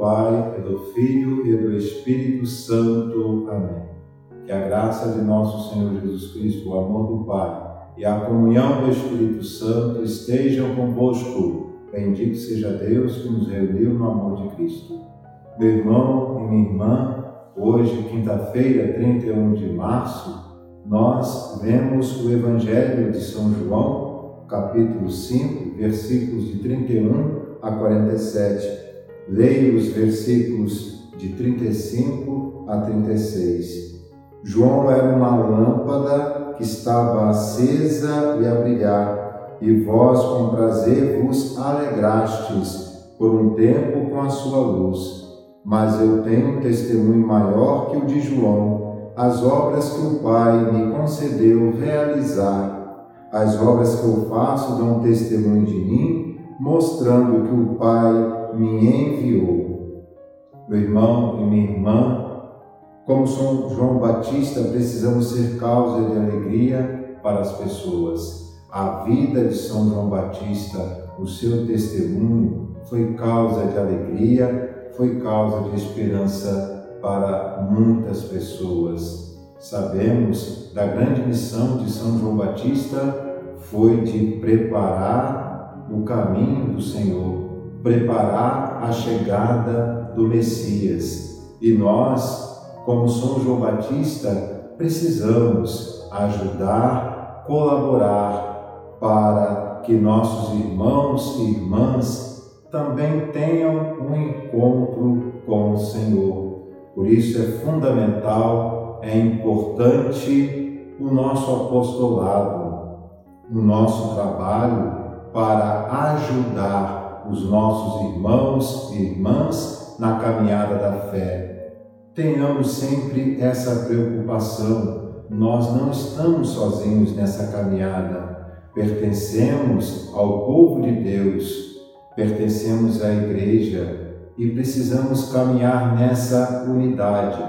Pai, e do Filho e do Espírito Santo. Amém. Que a graça de nosso Senhor Jesus Cristo, o amor do Pai e a comunhão do Espírito Santo estejam convosco. Bendito seja Deus que nos reuniu no amor de Cristo. Meu irmão e minha irmã, hoje, quinta-feira, 31 de março, nós vemos o Evangelho de São João, capítulo 5, versículos de 31 a 47. Leia os versículos de 35 a 36. João era uma lâmpada que estava acesa e a brilhar, e vós com prazer vos alegrastes por um tempo com a sua luz. Mas eu tenho um testemunho maior que o de João, as obras que o Pai me concedeu realizar. As obras que eu faço dão testemunho de mim, mostrando que o Pai me enviou. Meu irmão e minha irmã, como São João Batista, precisamos ser causa de alegria para as pessoas. A vida de São João Batista, o seu testemunho, foi causa de alegria, foi causa de esperança para muitas pessoas. Sabemos da grande missão de São João Batista foi de preparar o caminho do Senhor preparar a chegada do Messias. E nós, como São João Batista, precisamos ajudar, colaborar para que nossos irmãos e irmãs também tenham um encontro com o Senhor. Por isso é fundamental, é importante o nosso apostolado, o nosso trabalho para ajudar os nossos irmãos e irmãs na caminhada da fé. Tenhamos sempre essa preocupação. Nós não estamos sozinhos nessa caminhada. Pertencemos ao povo de Deus, pertencemos à igreja e precisamos caminhar nessa unidade,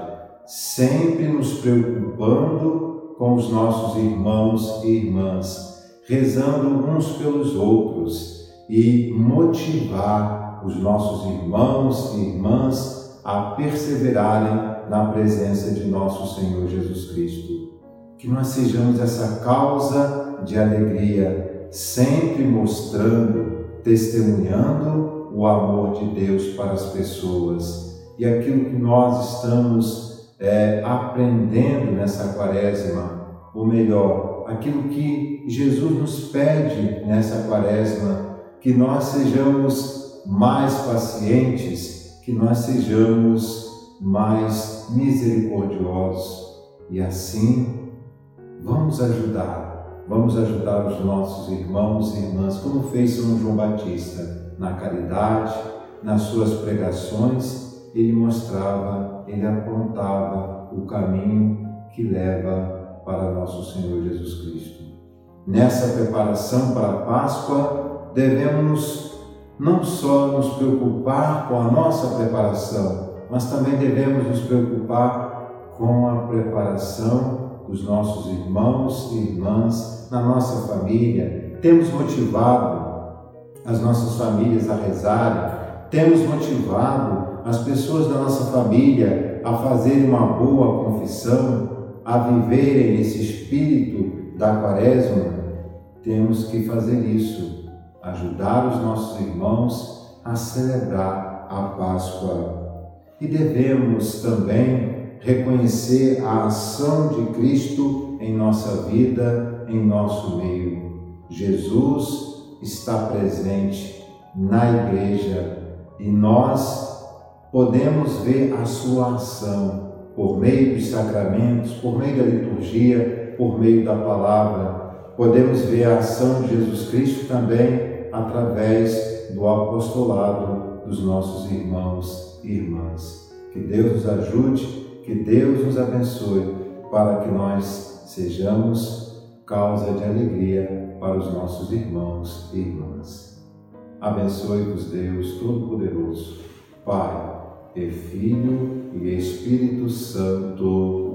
sempre nos preocupando com os nossos irmãos e irmãs, rezando uns pelos outros e motivar os nossos irmãos e irmãs a perseverarem na presença de nosso Senhor Jesus Cristo. Que nós sejamos essa causa de alegria, sempre mostrando, testemunhando o amor de Deus para as pessoas e aquilo que nós estamos é, aprendendo nessa quaresma, ou melhor, aquilo que Jesus nos pede nessa quaresma que nós sejamos mais pacientes, que nós sejamos mais misericordiosos e assim vamos ajudar, vamos ajudar os nossos irmãos e irmãs, como fez São João Batista, na caridade, nas suas pregações, ele mostrava, ele apontava o caminho que leva para nosso Senhor Jesus Cristo. Nessa preparação para a Páscoa, devemos não só nos preocupar com a nossa preparação, mas também devemos nos preocupar com a preparação dos nossos irmãos e irmãs na nossa família. Temos motivado as nossas famílias a rezarem, temos motivado as pessoas da nossa família a fazerem uma boa confissão, a viverem esse espírito da quaresma. Temos que fazer isso ajudar os nossos irmãos a celebrar a Páscoa. E devemos também reconhecer a ação de Cristo em nossa vida, em nosso meio. Jesus está presente na igreja e nós podemos ver a sua ação por meio dos sacramentos, por meio da liturgia, por meio da palavra. Podemos ver a ação de Jesus Cristo também através do apostolado dos nossos irmãos e irmãs. Que Deus nos ajude, que Deus nos abençoe, para que nós sejamos causa de alegria para os nossos irmãos e irmãs. Abençoe-vos, Deus Todo-Poderoso, Pai e Filho e Espírito Santo.